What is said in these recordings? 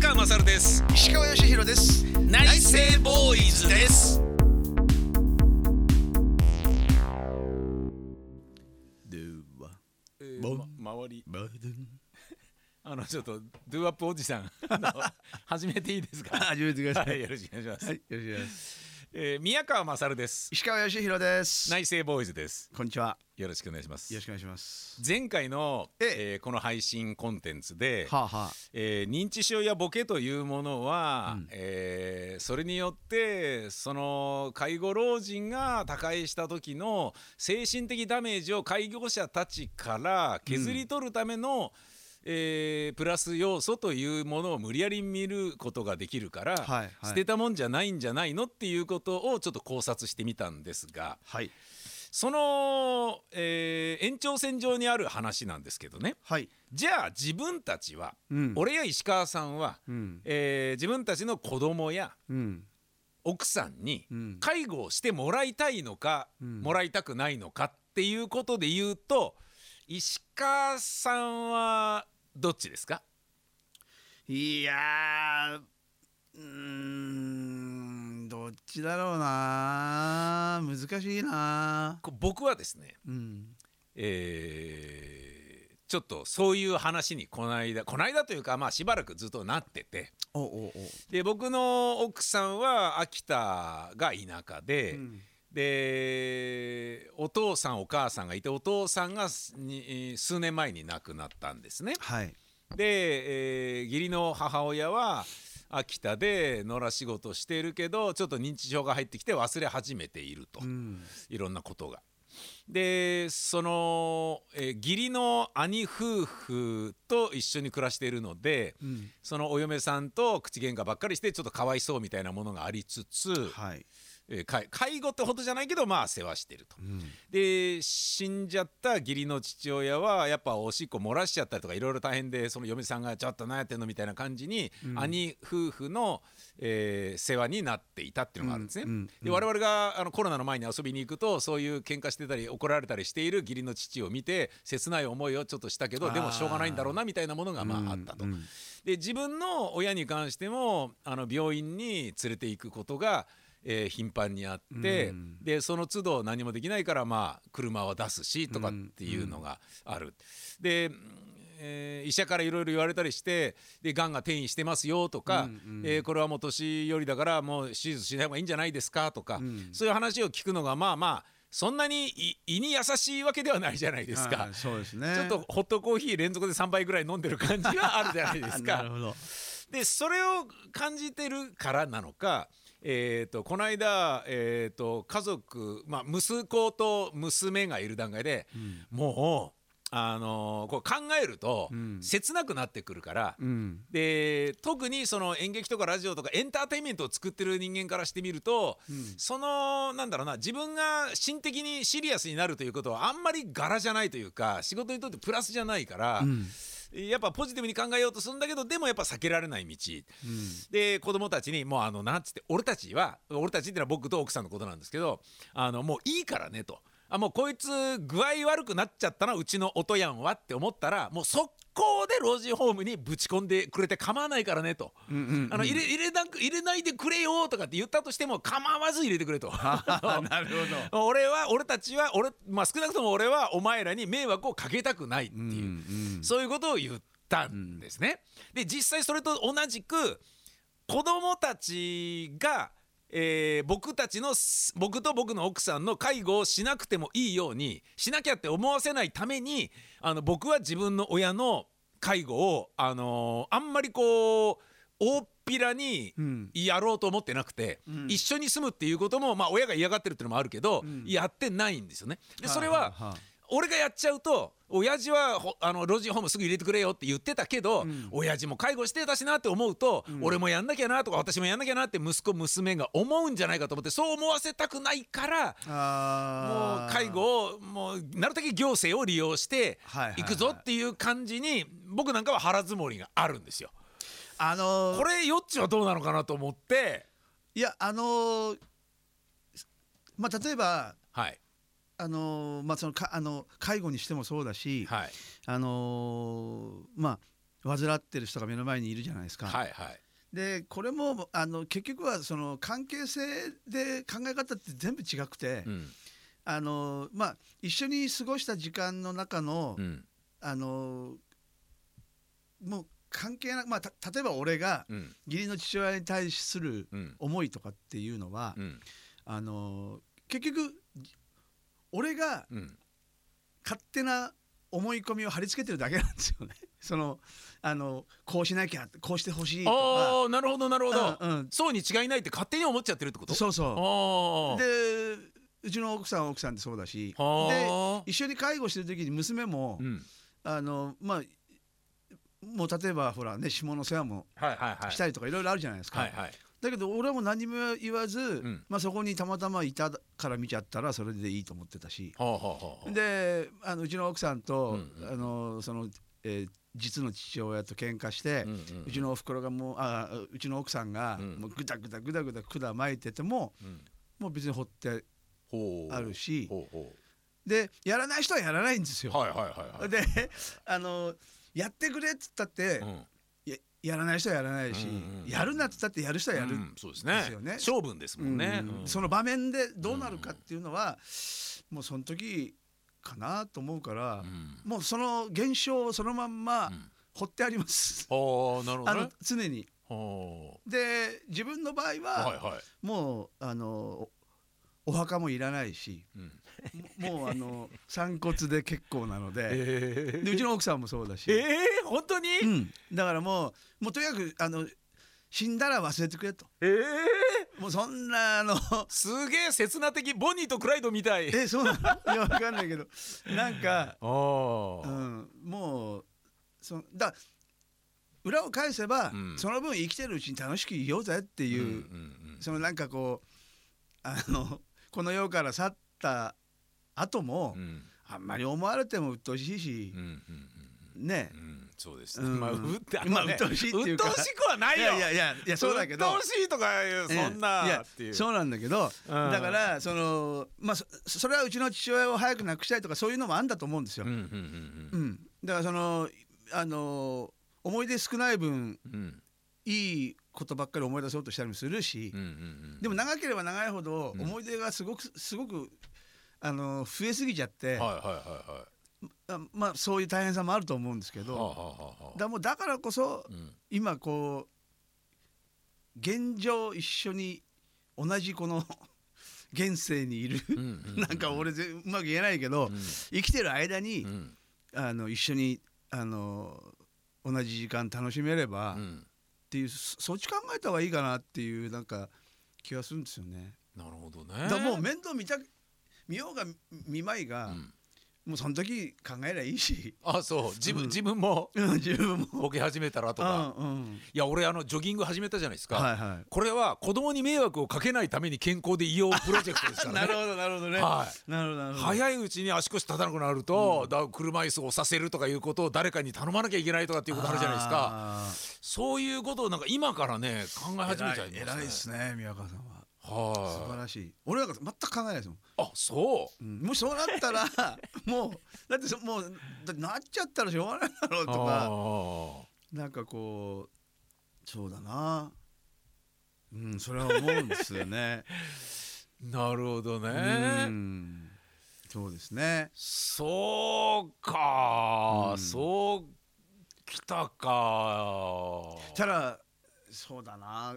川勝です。石川義弘です。内政ボーイズです。ではえボン。ま、周り。バドゥン。あのちょっとドゥアップおじさん。あの。始めていいですか？始めてくださはいいよろしくお願いします、はいよろしくお願いしますえー宮川勝です。石川義弘です。内政ボーイズです。こんにちは。よろしくお願いします。よろしくお願いします。前回の、ええ。ーこの配信コンテンツで、はあはえー認知症やボケというものは、うん。えーそれによってその介護老人が他界した時の精神的ダメージを介護者たちから削り取るための、えープラス要素というものを無理やり見ることができるから、はいはい。捨てたもんじゃないんじゃないのっていうことをちょっと考察してみたんですがはい。その、えー延長線上にある話なんですけどね。はい。じゃあ自分たちはうん。俺や石川さんは、うん。えー自分たちの子供やうん。奥さんにうん。介護をしてもらいたいのか、うん。もらいたくないのかっていうことで言うと石川さんはどっちですか？いやーうーんどっちだろうな難しいなこ僕はですね、うん。えーちょっとそういう話にこの間この間というかまあしばらくずっとなってて。おおおで僕の奥さんは秋田が田舎で、うんでお父さんお母さんがいてお父さんが数年前に亡くなったんですね。はい。で、えー義理の母親は秋田で野良仕事してるけどちょっと認知症が入ってきて忘れ始めていると、うん。いろんなことが。でその、えー義理の兄夫婦と一緒に暮らしているのでうん。そのお嫁さんと口喧嘩ばっかりしてちょっとかわいそうみたいなものがありつつ、はいえー介介護ってほどじゃないけどまあ世話してると。うんで死んじゃった義理の父親はやっぱおしっこ漏らしちゃったりとかいろいろ大変でその嫁さんがちょっと何やってんのみたいな感じに、うん兄夫婦の、えー世話になっていたっていうのがあるんですね。うんうんで我々があのコロナの前に遊びに行くとそういう喧嘩してたり怒られたりしている義理の父を見て切ない思いをちょっとしたけどでもしょうがないんだろうなみたいなものがまああったと。うんで自分の親に関してもあの病院に連れて行くことが、えー頻繁にあって、うんでその都度何もできないからまあ車は出すしとかっていうのがある。でえー医者からいろいろ言われたりしてでがんが転移してますよとか、うんうんえーこれはもう年寄りだからもう手術しない方がいいんじゃないですかとか、うんそういう話を聞くのがまあまあそんなに胃胃に優しいわけではないじゃないですか。はいそうですねちょっとホットコーヒー連続で3杯ぐらい飲んでる感じはあるじゃないですか なる。ほどでそれを感じてるからなのか、えー、とこの間、えー、と家族、まあ、息子と娘がいる段階で、もう、あのーこう考えると、うん。切なくなってくるから。うん。で特にその演劇とかラジオとかエンターテインメントを作ってる人間からしてみると、そのなんだろうな自分が心的にシリアスになるということはあんまり柄じゃないというか仕事にとってプラスじゃないから、うんやっぱポジティブに考えようとするんだけどでもやっぱ避けられない道。で子供たちにもうあのなんつって俺たちは俺たちっていうのは僕と奥さんのことなんですけどあのもういいからねと。あもうこいつ具合悪くなっちゃったなうちの音やんはって思ったらもう速攻で老人ホームにぶち込んでくれて構わないからねと、うんうんあの入れ入れなく入れないでくれよとかって言ったとしても構わず入れてくれと。なるほど俺は俺たちは俺、まあ、少なくとも俺はお前らに迷惑をかけたくないっていう、うんそういうことを言ったんですね。で実際それと同じく子供たちが、えー僕たちのす僕と僕の奥さんの介護をしなくてもいいようにしなきゃって思わせないためにあの僕は自分の親の介護を、あのーあんまりこう大っぴらにうん。やろうと思ってなくて、うん。一緒に住むっていうことも、まあ、親が嫌がってるっていうのもあるけど、ん。やってないんですよね。でそれは、いい。い俺がやっちゃうと親父はほあの老人ホームすぐ入れてくれよって言ってたけど、ん。親父も介護してたしなって思うと、ん。俺もやんなきゃなとか私もやんなきゃなって息子娘が思うんじゃないかと思ってそう思わせたくないからもう介護をもうなるだけ行政を利用していくぞっていう感じに僕なんかは腹積もりがあるんですよ。あのー。これよっちはどうなのかなと思って。いやあのーまあ例えばはいあのーまあそのかあの介護にしてもそうだし、はい。あのーまあ患ってる人が目の前にいるじゃないですか。はいはい。でこれもあの結局はその関係性で考え方って全部違くて、うん。あのまあ一緒に過ごした時間の中の、うん。あのもう関係なく、まあ、た例えば俺がうん。義理の父親に対するうん。思いとかっていうのは、うん。あの結局俺がうん。勝手な思い込みを貼り付けてるだけなんですよね。そのあのこうしなきゃこうしてほしいとか。ああなるほどなるほど、うんうん。そうに違いないって勝手に思っちゃってるってこと？そうそあう。でうちの奥さんは奥さんでそうだし。で一緒に介護してる時に娘も、うん。あのまあもう例えばほらね下の世話もはいはいはい。したりとかいろいろあるじゃないですか、はいはいだけど俺はもう何も言わず、ん。まあ、そこにたまたまいたから見ちゃったらそれでいいと思ってたし。はあはあはあであのうちの奥さんと、うんうん。あのその、えー実の父親と喧嘩して、うんううん。ちのおふくろがもうあうちの奥さんがうん。もうぐだぐだぐだぐだ管巻いててもうん。もう別に放ってあるし。でやらない人はやらないんですよ。うはいはいはいはい。であのやってくれっつったって、うんややらない人はやらないし、うんうんうん。やるなっつったってやる人はやる、うんそうですね。勝負ですもんね、うん。うん。その場面でどうなるかっていうのは、もうその時かなと思うから、うん。もうその現象をそのまんまうん。放ってあります、ああなるほどね。常に。はで自分の場合あは、はいはい。もうあのおお墓もいらないしうん。ももうあの 散骨で結構なのでえでうちの奥さんもそうだし、えー、本当に、うん、だからもうもうとにかくあの死んだら忘れてくれと。ええもうそんなあのすげえ刹那的ボニーとクライドみたい。えそうなの？いやわかんないけど。なんか、ああ、うん、もうそだ裏を返せば、うん。その分生きてるうちに楽しくいようぜっていう、うんうんうん。そのなんかこうあのこの世から去った後も、うん。あんまり思われても鬱陶しいしうん、うんうんね。う、んそうです、うん。まあうってあのねまあ鬱陶しいっていうか鬱陶しくはないいよやいやいやいやそうだけど。鬱陶しいとかいうそんなええ。いやそうなんだけど、うん。だからそのまあそそれはうちの父親を早く亡くしたいとかそういうのもあんだと思うんですよ。うんうんうんだからそのあの思い出少ない分うんうんうん。いいことばっかり思い出そうとしたりもするし、うんうんうん。でも長ければ長いほどうん。思い出がすごくすごくあの増えすぎちゃって、はいはいはいはい。あまあそういう大変さもあると思うんですけど、はあはあはあはあ。だもうだからこそうん。今こう現状一緒に同じこの 現世にいる。なんか俺ぜうまく言えないけど、うん。生きてる間に、うん。あの一緒にあの同じ時間楽しめれば、っうんていうそそっち考えた方がいいかなっていうなんか気がするんですよね。なるほどねだもう面倒見た見ようが見まいが、うんもうその時考えりゃいいしあそう自分、うん自分もうん自分も。ボケ始めたらとか、うんうんいや俺あのジョギング始めたじゃないですか、はいはこれは子供に迷惑をかけないために健康でいようプロジェクトですかい。らね なるほどなるほどね。はいなるほどなるほど。早いうちに足腰立たなくなると、だから車椅子を押させるとかいうことを誰かに頼まなきゃいけないとかっていうことあるじゃないですかあそういうことをなんか今からね考えー。始めちゃいますね偉い偉いですね宮川さんは。素晴はらしい。俺なんか全く考えないですもん。いあそう。ん。もしそうなったら もうだってそもうだってなっちゃったらしょうがないだろううとかあなんかこうそうだな。うんそれは思うんですよね。ー なるほどうねん。そうですね。そうか、うん。そうきたか。ただそうだな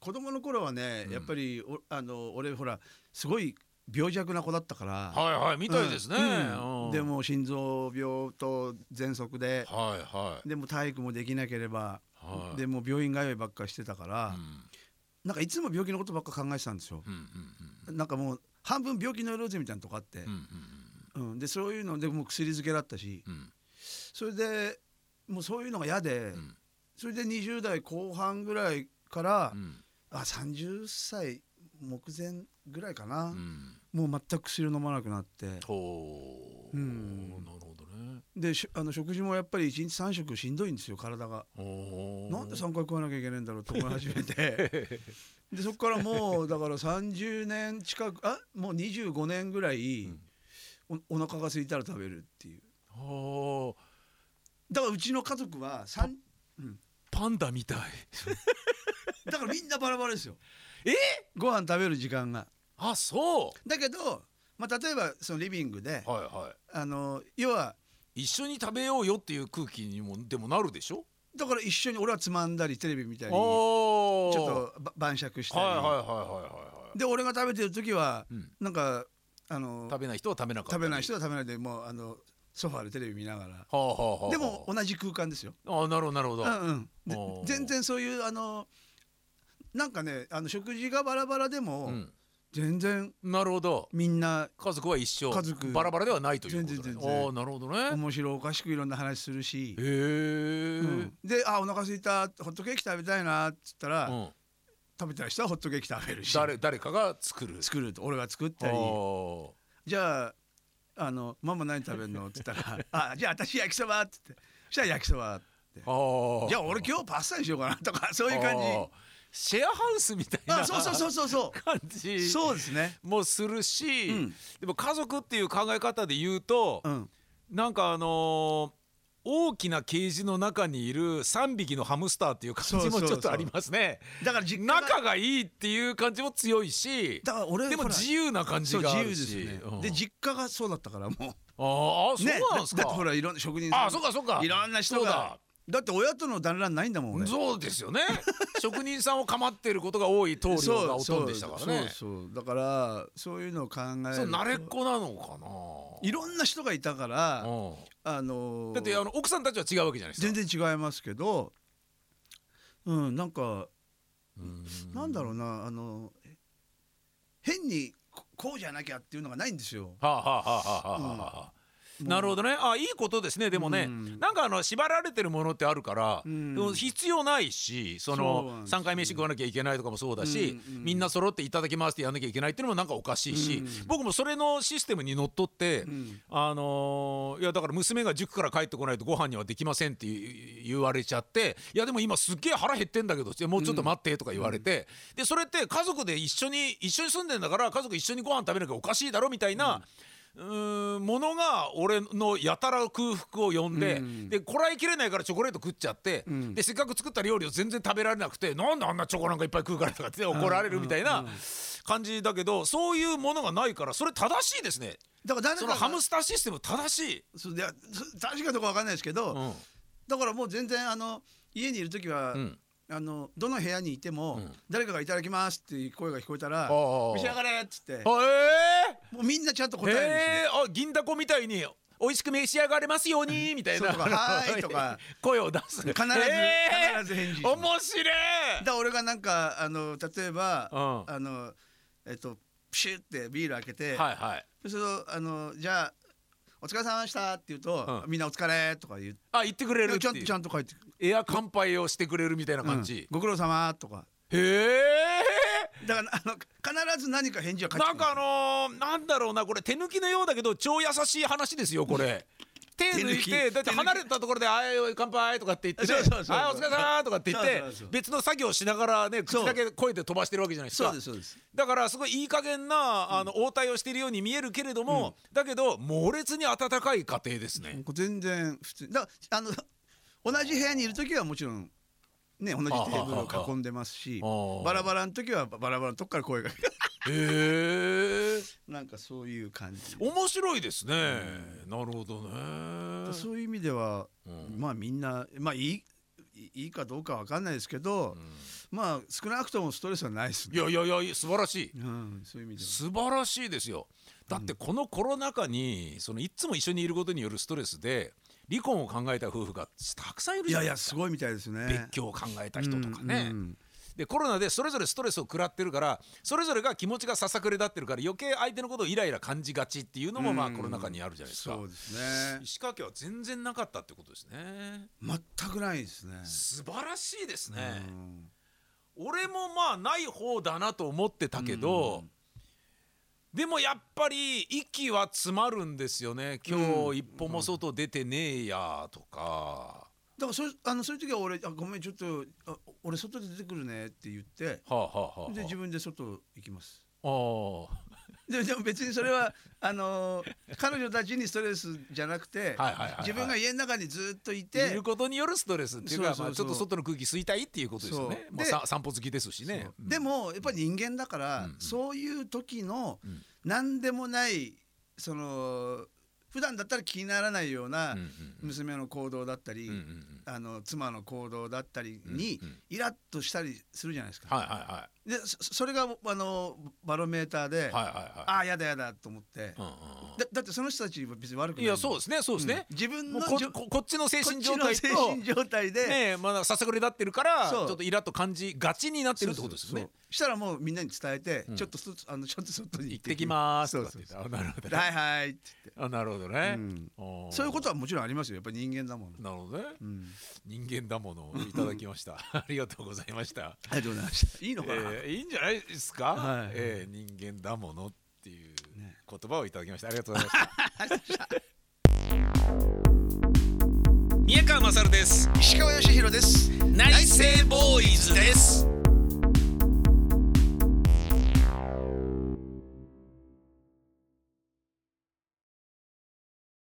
子供の頃はね、うん。やっぱりおあの俺ほらすごい病弱な子だったから。はいはいみたいですね、うん。うん。でも心臓病と喘息で。はいはい。でも体育もできなければ、はい。でもう病院通いばっかりしてたから、うん。なんかいつも病気のことばっか考えてたんですよ。うんうんなんかもう半分病気のよろずみたいなとこあって。うんう、んうん。でそういうのでもう薬漬けだったし。うん。うんそれでもうそういうのが嫌で、うん。それで20代後半ぐらいから、うんあ30歳目前ぐらいかな、うん。もう全く薬を飲まなくなって。ほう、うん。なるほどね。でしあの食事もやっぱり1日3食しんどいんですよ体が。なんで3回食わなきゃいけないんだろうと思い始めて。でそこからもうだから30年近くあもう25年ぐらい、うん。おお腹が空いたら食べるっていう。ほだからうちの家族は 3, うん。パンダみたい だからみんなバラバラですよ。え？ご飯食べる時間が。あそだけど、まあ、例えばそのリビングでうはいはあの要はい一緒に食べようよっていう空気にもでもなるでしょ？だから一緒に俺はつまんだりテレビ見たりちょっとば晩酌したり、はいはいはいはいはいで俺が食べてる時は、うん。なんかあの食べない人は食べなかった食べない人は食べないでもうあのソファーでテレビ見ながら。はあはあはあでも同じ空間ですよ。ああなるほどなるほど、うんうん。全然そういうあのなんかねあの食事がバラバラでも、うん。全然なるほど。みんな家族は一緒。家族。バラバラではないということああなるほどね。へ面白おかしくいろんな話するし、え、うん。で「あお腹空いたホットケーキ食べたいな」っつったら、うん。食べたい人はホットケーキ食べるし。誰誰かが作る。作ると俺が作ったり。あじゃああの「ママ何食べるの?」っつったら「あじゃあ私焼きそば」っつって。そしたら焼きそばって。じゃあ俺今日パスタにしようかなとかそういう感じシェアハウスみたいなあそうそうそうそう。そ感うじ。そうですね。もするし、うん。でも家族っていう考え方で言うと、うん。なんかあのー大きなケージの中にいる3匹のハムスターっていう感じもちょっとありますね。だから実家が仲がいいっていう感じも強いし。だから俺でも自由な感じがあるし。由ですね、うん。で実家がそうだったからもう。あーあそうなんですか、だってほらいろんな職人さんあそうかそうか。いろんな人がだって親との団らんないんだもん俺。そうですよね。職人さんを構っていることが多い棟梁がほとんどでしたからね。そうそうだからそういうのを考えそう慣れっこなのかな。いろんな人がいたからうん。あのーだってあの奥さんたちは違うわけじゃないですか。全然違いますけどうんなんかうん。なんだろうなあの変にここうじゃなきゃっていうのがないんですよ。はあはあはあはあはあはあなるほどね。あいいことですね。でもね、うん。なんかあの縛られてるものってあるから、うん。でも必要ないしそのなんですよ3回飯食わなきゃいけないとかもそうだし、うんうんみんな揃っていただきますってやんなきゃいけないっていうのもなんかおかしいし、うん僕もそれのシステムにのっとって、うん。あのーいやだから娘が塾から帰ってこないとご飯にはできませんって言言われちゃっていやでも今すっげえ腹減ってんだけどもうちょっと待ってとか言われて、でそれって家族で一緒に一緒に住んでんだから家族一緒にご飯食べなきゃおかしいだろみたいな。うーんものが俺のやたら空腹を呼んで、うん。でこらえきれないからチョコレート食っちゃって、ん。でせっかく作った料理を全然食べられなくてなんであんなチョコなんかいっぱい食うからとかって怒られるみたいな感じだけどそういうものがないからそれ正しいですね。だから誰かがそのハムスターシステム正しい。そういやそ確かどうかわかんないですけど、うん。だからもう全然あの家にいる時は、うんあのどの部屋にいても、うん。誰かが「いただきます」っていう声が聞こえたら「ああ。召し上がれ」っつって。あえもうみんなちゃんとー、答えるんですよ。えー、あ銀だこみたいに美味しく召し上がれますようにみたいな。そうとか はーいとか。声を出す。必ず、えー。必ず返事面白い。だから俺がなんかあの例えば、うん。あのえっとプシュってビール開けて、はいはい。そうするとあのじゃあお疲れ様でしたって言うと、うんみんなお疲れとか言うあ言ってくれるってちゃんちゃんと書いてくる。エア乾杯をしてくれるみたいな感じ、うんご苦労様とか。へえだからあの必ず何か返事は返ってくる。なんかあのー、なんだろうなこれ手抜きのようだけど超優しい話ですよこれ。手抜いてだって離れたところで「あい乾杯」とかって言ってねそうそうそう「はいお疲れ様」とかって言って別の作業しながらね口だけ声で飛ばしてるわけじゃないですそうかですそうです。だからすごいいい加減なあの応対をしているように見えるけれどもだけど猛烈に温かい家庭ですね。全然普通。だあの同じ部屋にいる時はもちろんね同じテーブルを囲んでますしああバラバラの時はバラバラのとこから声がへえ なんかそういう感じ面白いですね。なるほどね。そういう意味では、うんまあみんなまあいいいいかどうかわかんないですけど、まあ少なくともストレスはないですいね。やいやいや素晴らしい。うん、そういう意味では。素晴らしいですよだってこのコロナ禍にそのいつも一緒にいることによるストレスで離婚を考えた夫婦がたくさんいるいやいやじゃないですかすごいみたいですね。別居を考えた人とかね、うんうんでコロナでそれぞれストレスを食らってるからそれぞれが気持ちがささくれ立ってるから余計相手のことをイライラ感じがちっていうのもまあうんコロナ禍にあるじゃないですか、そうですね。石川家は全然なかったってことですね。全くないですね。素晴らしいですね、うん。俺もまあない方だなと思ってたけど、でもやっぱり息は詰まるんですよね。今日一歩も外出てねえやとか、だからそうあのそういう時は俺あごめんちょっとあ俺外で出てくるねって言ってはあはあはあで自分で外行きます。ああ。でもでも別にそれはあのー彼女たちにストレスじゃなくてはいはいはいはい。自分が家の中にずっといいてることによるストレスっていうかそうそうそうまあちょっと外の空気吸いたいっていうことですよね。そうでまあさ散歩好きですしね。そうでもやっぱり人間だから、うんうんそういう時のうん。何でもないその普段だったら気にならないような娘の行動だったり、あの妻の行動だったりにイラッとしたりするじゃないですか。はいはいはいでそそれがあのバロメーターで、あはあやだやだと思って、だだってその人たちは別に悪くない。いやそうですねそうですね。うん。自分のこここっちの精神状態の精と神状態で、ねえまだささくれ立ってるからちょっとイラッと感じがちになってるってことですよね。したらもうみんなに伝えて、うん。ちょっとそあのちょっと外に行ってきます。そうとかってそう言ってあなるほどね。はいはいってあなるほどね。そういうことはもちろんありますよ。やっぱり人間だもん、なるほどね。うん、人間だものをいただきました。ありがとうございました。ありがとうございました。いいのかな、やいいんじゃないですか、はい、えー、人間だものっていう言葉をいただきました、ね、ありがとうございました。宮川勝です。石川義弘です。内政ボーイズです。